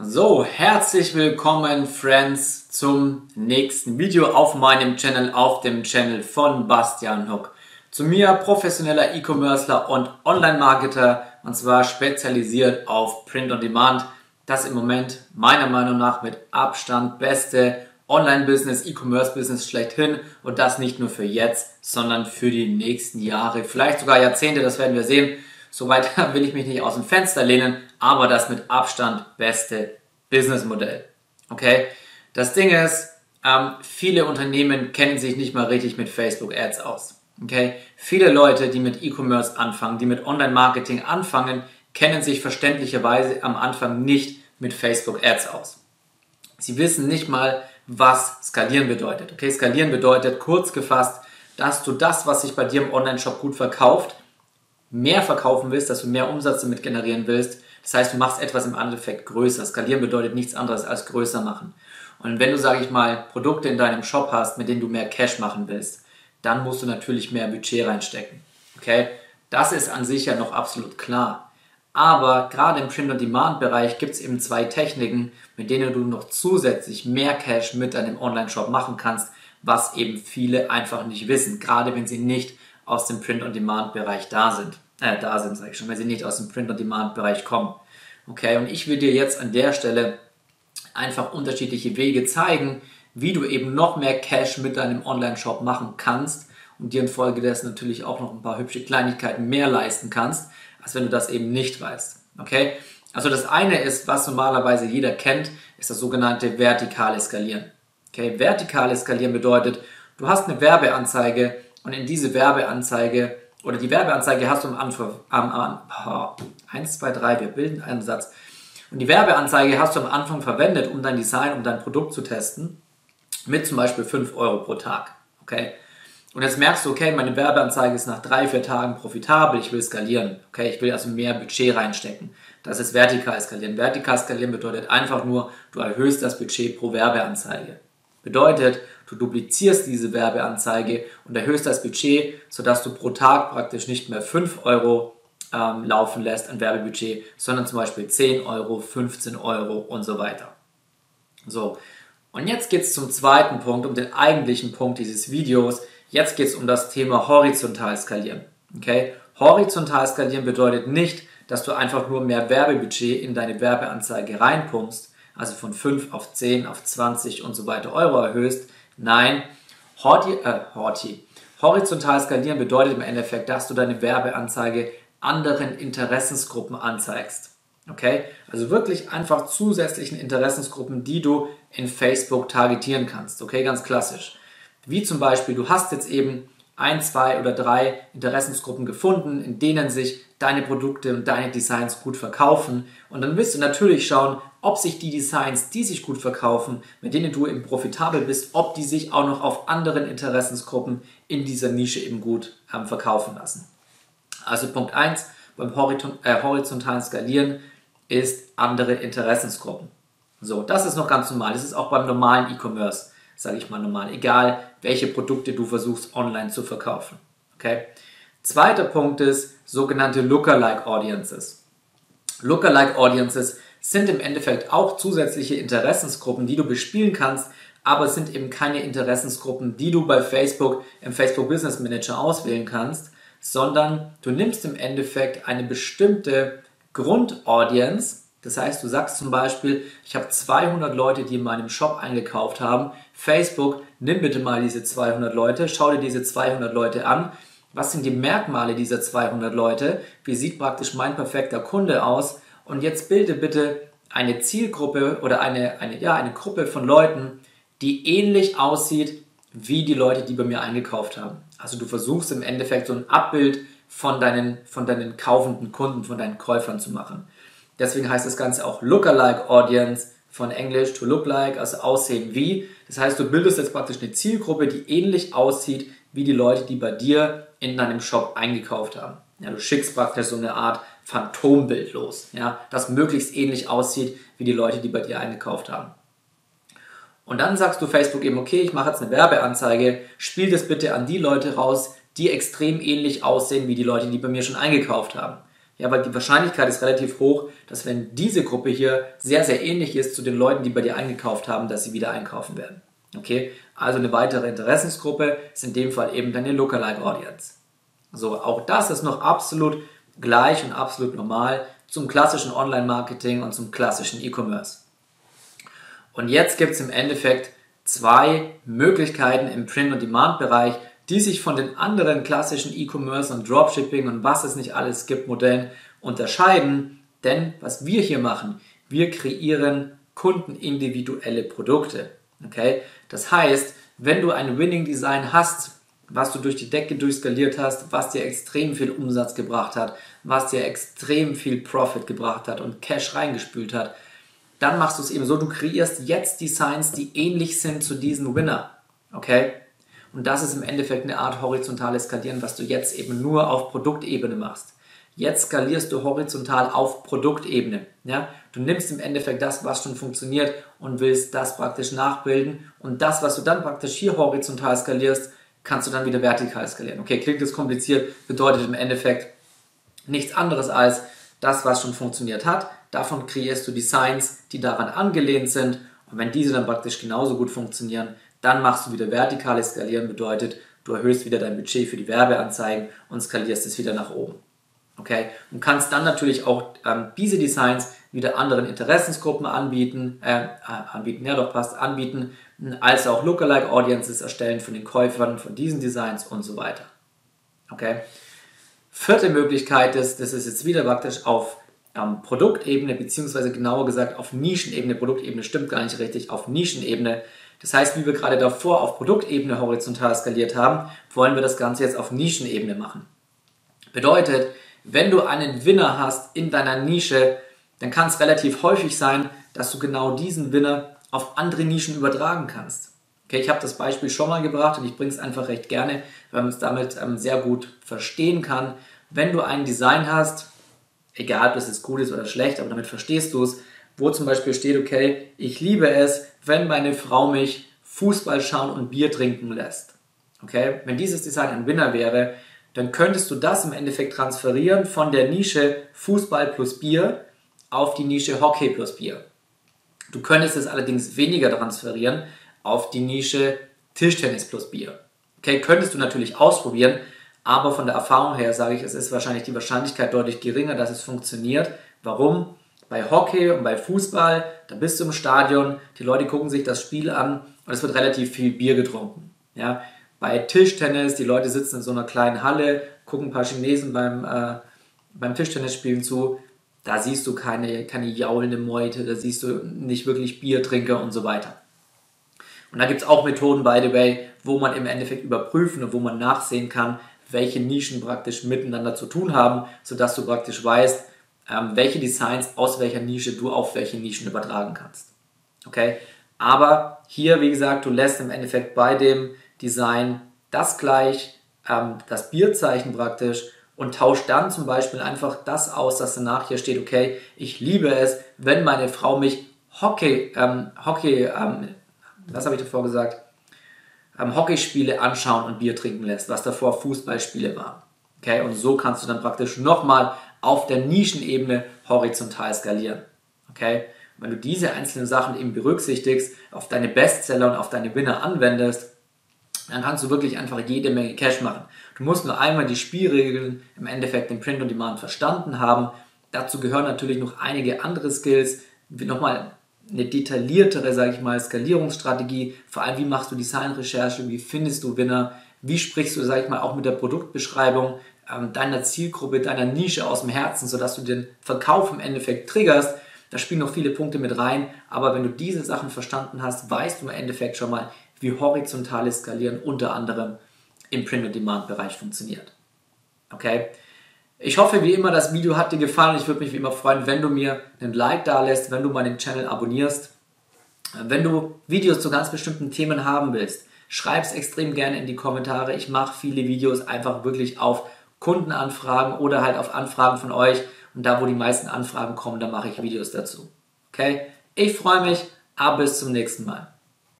So, herzlich willkommen, Friends, zum nächsten Video auf meinem Channel, auf dem Channel von Bastian Huck. Zu mir, professioneller E-Commercer und Online-Marketer, und zwar spezialisiert auf Print on Demand. Das im Moment meiner Meinung nach mit Abstand beste Online-Business, E-Commerce-Business schlechthin und das nicht nur für jetzt, sondern für die nächsten Jahre, vielleicht sogar Jahrzehnte, das werden wir sehen. Soweit will ich mich nicht aus dem Fenster lehnen, aber das mit Abstand beste Businessmodell. Okay? Das Ding ist, ähm, viele Unternehmen kennen sich nicht mal richtig mit Facebook Ads aus. Okay? Viele Leute, die mit E-Commerce anfangen, die mit Online-Marketing anfangen, kennen sich verständlicherweise am Anfang nicht mit Facebook Ads aus. Sie wissen nicht mal, was skalieren bedeutet. Okay, skalieren bedeutet kurz gefasst, dass du das, was sich bei dir im Online-Shop gut verkauft, mehr verkaufen willst, dass du mehr Umsatz damit generieren willst. Das heißt, du machst etwas im Endeffekt größer. Skalieren bedeutet nichts anderes als größer machen. Und wenn du, sage ich mal, Produkte in deinem Shop hast, mit denen du mehr Cash machen willst, dann musst du natürlich mehr Budget reinstecken. Okay? Das ist an sich ja noch absolut klar. Aber gerade im Print-on-Demand-Bereich gibt es eben zwei Techniken, mit denen du noch zusätzlich mehr Cash mit deinem Online-Shop machen kannst, was eben viele einfach nicht wissen, gerade wenn sie nicht aus dem Print-on-Demand-Bereich da sind. Äh, da sind, sage ich schon, wenn sie nicht aus dem Print-on-Demand-Bereich kommen. Okay, und ich will dir jetzt an der Stelle einfach unterschiedliche Wege zeigen, wie du eben noch mehr Cash mit deinem Online-Shop machen kannst und dir infolgedessen natürlich auch noch ein paar hübsche Kleinigkeiten mehr leisten kannst, als wenn du das eben nicht weißt. Okay? Also das eine ist, was normalerweise jeder kennt, ist das sogenannte vertikale Skalieren. Okay? Vertikale Skalieren bedeutet, du hast eine Werbeanzeige und in diese Werbeanzeige oder die Werbeanzeige hast du am Anfang, am, am, 1, 2, 3, wir bilden einen Satz. Und die Werbeanzeige hast du am Anfang verwendet, um dein Design, um dein Produkt zu testen, mit zum Beispiel 5 Euro pro Tag. Okay? Und jetzt merkst du, okay, meine Werbeanzeige ist nach drei, vier Tagen profitabel, ich will skalieren. Okay, ich will also mehr Budget reinstecken. Das ist vertikal skalieren. Vertikal skalieren bedeutet einfach nur, du erhöhst das Budget pro Werbeanzeige. Bedeutet, du duplizierst diese Werbeanzeige und erhöhst das Budget, sodass du pro Tag praktisch nicht mehr 5 Euro ähm, laufen lässt an Werbebudget, sondern zum Beispiel 10 Euro, 15 Euro und so weiter. So, und jetzt geht es zum zweiten Punkt, um den eigentlichen Punkt dieses Videos. Jetzt geht es um das Thema horizontal skalieren. Okay? Horizontal skalieren bedeutet nicht, dass du einfach nur mehr Werbebudget in deine Werbeanzeige reinpumpst, also von 5 auf 10, auf 20 und so weiter Euro erhöhst. Nein, Horti, äh, Horti. horizontal skalieren bedeutet im Endeffekt, dass du deine Werbeanzeige anderen Interessensgruppen anzeigst. Okay? Also wirklich einfach zusätzlichen Interessensgruppen, die du in Facebook targetieren kannst. Okay, ganz klassisch. Wie zum Beispiel, du hast jetzt eben ein, zwei oder drei Interessensgruppen gefunden, in denen sich deine Produkte und deine Designs gut verkaufen. Und dann willst du natürlich schauen, ob sich die Designs, die sich gut verkaufen, mit denen du eben profitabel bist, ob die sich auch noch auf anderen Interessensgruppen in dieser Nische eben gut ähm, verkaufen lassen. Also Punkt 1 beim äh, horizontalen Skalieren ist andere Interessensgruppen. So, das ist noch ganz normal. Das ist auch beim normalen E-Commerce, sage ich mal normal. Egal, welche Produkte du versuchst online zu verkaufen. Okay? Zweiter Punkt ist sogenannte Lookalike Audiences. Lookalike Audiences sind im Endeffekt auch zusätzliche Interessensgruppen, die du bespielen kannst, aber es sind eben keine Interessensgruppen, die du bei Facebook im Facebook Business Manager auswählen kannst, sondern du nimmst im Endeffekt eine bestimmte Grundaudience, das heißt, du sagst zum Beispiel, ich habe 200 Leute, die in meinem Shop eingekauft haben. Facebook, nimm bitte mal diese 200 Leute, schau dir diese 200 Leute an. Was sind die Merkmale dieser 200 Leute? Wie sieht praktisch mein perfekter Kunde aus? Und jetzt bilde bitte eine Zielgruppe oder eine, eine, ja, eine Gruppe von Leuten, die ähnlich aussieht wie die Leute, die bei mir eingekauft haben. Also du versuchst im Endeffekt so ein Abbild von deinen, von deinen kaufenden Kunden, von deinen Käufern zu machen. Deswegen heißt das Ganze auch Lookalike Audience von Englisch to look like, also aussehen wie. Das heißt, du bildest jetzt praktisch eine Zielgruppe, die ähnlich aussieht wie die Leute, die bei dir in deinem Shop eingekauft haben. Ja, du schickst praktisch so eine Art Phantombild los, ja, das möglichst ähnlich aussieht wie die Leute, die bei dir eingekauft haben. Und dann sagst du Facebook eben, okay, ich mache jetzt eine Werbeanzeige, spiel das bitte an die Leute raus, die extrem ähnlich aussehen wie die Leute, die bei mir schon eingekauft haben. Ja, weil die Wahrscheinlichkeit ist relativ hoch, dass wenn diese Gruppe hier sehr, sehr ähnlich ist zu den Leuten, die bei dir eingekauft haben, dass sie wieder einkaufen werden. Okay, also eine weitere Interessensgruppe ist in dem Fall eben deine Lookalike Audience. So, auch das ist noch absolut gleich und absolut normal zum klassischen Online-Marketing und zum klassischen E-Commerce. Und jetzt gibt es im Endeffekt zwei Möglichkeiten im Print-on-Demand-Bereich, die sich von den anderen klassischen E-Commerce und Dropshipping und was es nicht alles gibt Modellen unterscheiden. Denn was wir hier machen, wir kreieren kundenindividuelle Produkte. Okay? Das heißt, wenn du ein Winning Design hast, was du durch die Decke durchskaliert hast, was dir extrem viel Umsatz gebracht hat, was dir extrem viel Profit gebracht hat und Cash reingespült hat, dann machst du es eben so, du kreierst jetzt Designs, die ähnlich sind zu diesen Winner. Okay? Und das ist im Endeffekt eine Art horizontales Skalieren, was du jetzt eben nur auf Produktebene machst. Jetzt skalierst du horizontal auf Produktebene. Ja? Du nimmst im Endeffekt das, was schon funktioniert und willst das praktisch nachbilden. Und das, was du dann praktisch hier horizontal skalierst, kannst du dann wieder vertikal skalieren. Okay, klingt jetzt kompliziert, bedeutet im Endeffekt nichts anderes als das, was schon funktioniert hat. Davon kreierst du Designs, die daran angelehnt sind. Und wenn diese dann praktisch genauso gut funktionieren, dann machst du wieder vertikales Skalieren, bedeutet, du erhöhst wieder dein Budget für die Werbeanzeigen und skalierst es wieder nach oben. Okay? Und kannst dann natürlich auch ähm, diese Designs wieder anderen Interessensgruppen anbieten, äh, äh, anbieten, ja doch passt, anbieten, als auch Lookalike Audiences erstellen von den Käufern von diesen Designs und so weiter. Okay? Vierte Möglichkeit ist, das ist jetzt wieder praktisch auf ähm, Produktebene, beziehungsweise genauer gesagt auf Nischenebene, Produktebene stimmt gar nicht richtig, auf Nischenebene. Das heißt, wie wir gerade davor auf Produktebene horizontal skaliert haben, wollen wir das Ganze jetzt auf Nischenebene machen. Bedeutet, wenn du einen Winner hast in deiner Nische, dann kann es relativ häufig sein, dass du genau diesen Winner auf andere Nischen übertragen kannst. Okay, ich habe das Beispiel schon mal gebracht und ich bringe es einfach recht gerne, weil man es damit ähm, sehr gut verstehen kann. Wenn du ein Design hast, egal ob das jetzt gut ist oder schlecht, aber damit verstehst du es, wo zum Beispiel steht, okay, ich liebe es, wenn meine Frau mich Fußball schauen und Bier trinken lässt. Okay, wenn dieses Design ein Winner wäre, dann könntest du das im Endeffekt transferieren von der Nische Fußball plus Bier auf die Nische Hockey plus Bier. Du könntest es allerdings weniger transferieren auf die Nische Tischtennis plus Bier. Okay, könntest du natürlich ausprobieren, aber von der Erfahrung her sage ich, es ist wahrscheinlich die Wahrscheinlichkeit deutlich geringer, dass es funktioniert. Warum? Bei Hockey und bei Fußball, da bist du im Stadion, die Leute gucken sich das Spiel an und es wird relativ viel Bier getrunken. Ja? Bei Tischtennis, die Leute sitzen in so einer kleinen Halle, gucken ein paar Chinesen beim, äh, beim Tischtennisspielen zu, da siehst du keine, keine jaulende Meute, da siehst du nicht wirklich Biertrinker und so weiter. Und da gibt es auch Methoden, by the way, wo man im Endeffekt überprüfen und wo man nachsehen kann, welche Nischen praktisch miteinander zu tun haben, sodass du praktisch weißt, welche Designs aus welcher Nische du auf welche Nischen übertragen kannst. Okay? Aber hier, wie gesagt, du lässt im Endeffekt bei dem Design das gleich, ähm, das Bierzeichen praktisch und tauscht dann zum Beispiel einfach das aus, dass danach hier steht, okay, ich liebe es, wenn meine Frau mich Hockey, ähm, Hockey, ähm, was habe ich davor gesagt, ähm, Hockeyspiele anschauen und Bier trinken lässt, was davor Fußballspiele waren. Okay, und so kannst du dann praktisch nochmal auf der Nischenebene horizontal skalieren. Okay, wenn du diese einzelnen Sachen eben berücksichtigst, auf deine Bestseller und auf deine Winner anwendest, dann kannst du wirklich einfach jede Menge Cash machen. Du musst nur einmal die Spielregeln im Endeffekt im Print on Demand verstanden haben. Dazu gehören natürlich noch einige andere Skills, nochmal eine detailliertere, sage ich mal, Skalierungsstrategie. Vor allem, wie machst du Designrecherche, wie findest du Winner, wie sprichst du, sage ich mal, auch mit der Produktbeschreibung ähm, deiner Zielgruppe, deiner Nische aus dem Herzen, sodass du den Verkauf im Endeffekt triggerst. Da spielen noch viele Punkte mit rein, aber wenn du diese Sachen verstanden hast, weißt du im Endeffekt schon mal, wie horizontales Skalieren unter anderem im Print-on-Demand-Bereich funktioniert. Okay? Ich hoffe wie immer, das Video hat dir gefallen. Ich würde mich wie immer freuen, wenn du mir einen Like da lässt, wenn du meinen Channel abonnierst. Wenn du Videos zu ganz bestimmten Themen haben willst, schreib es extrem gerne in die Kommentare. Ich mache viele Videos einfach wirklich auf Kundenanfragen oder halt auf Anfragen von euch. Und da, wo die meisten Anfragen kommen, da mache ich Videos dazu. Okay? Ich freue mich, aber bis zum nächsten Mal.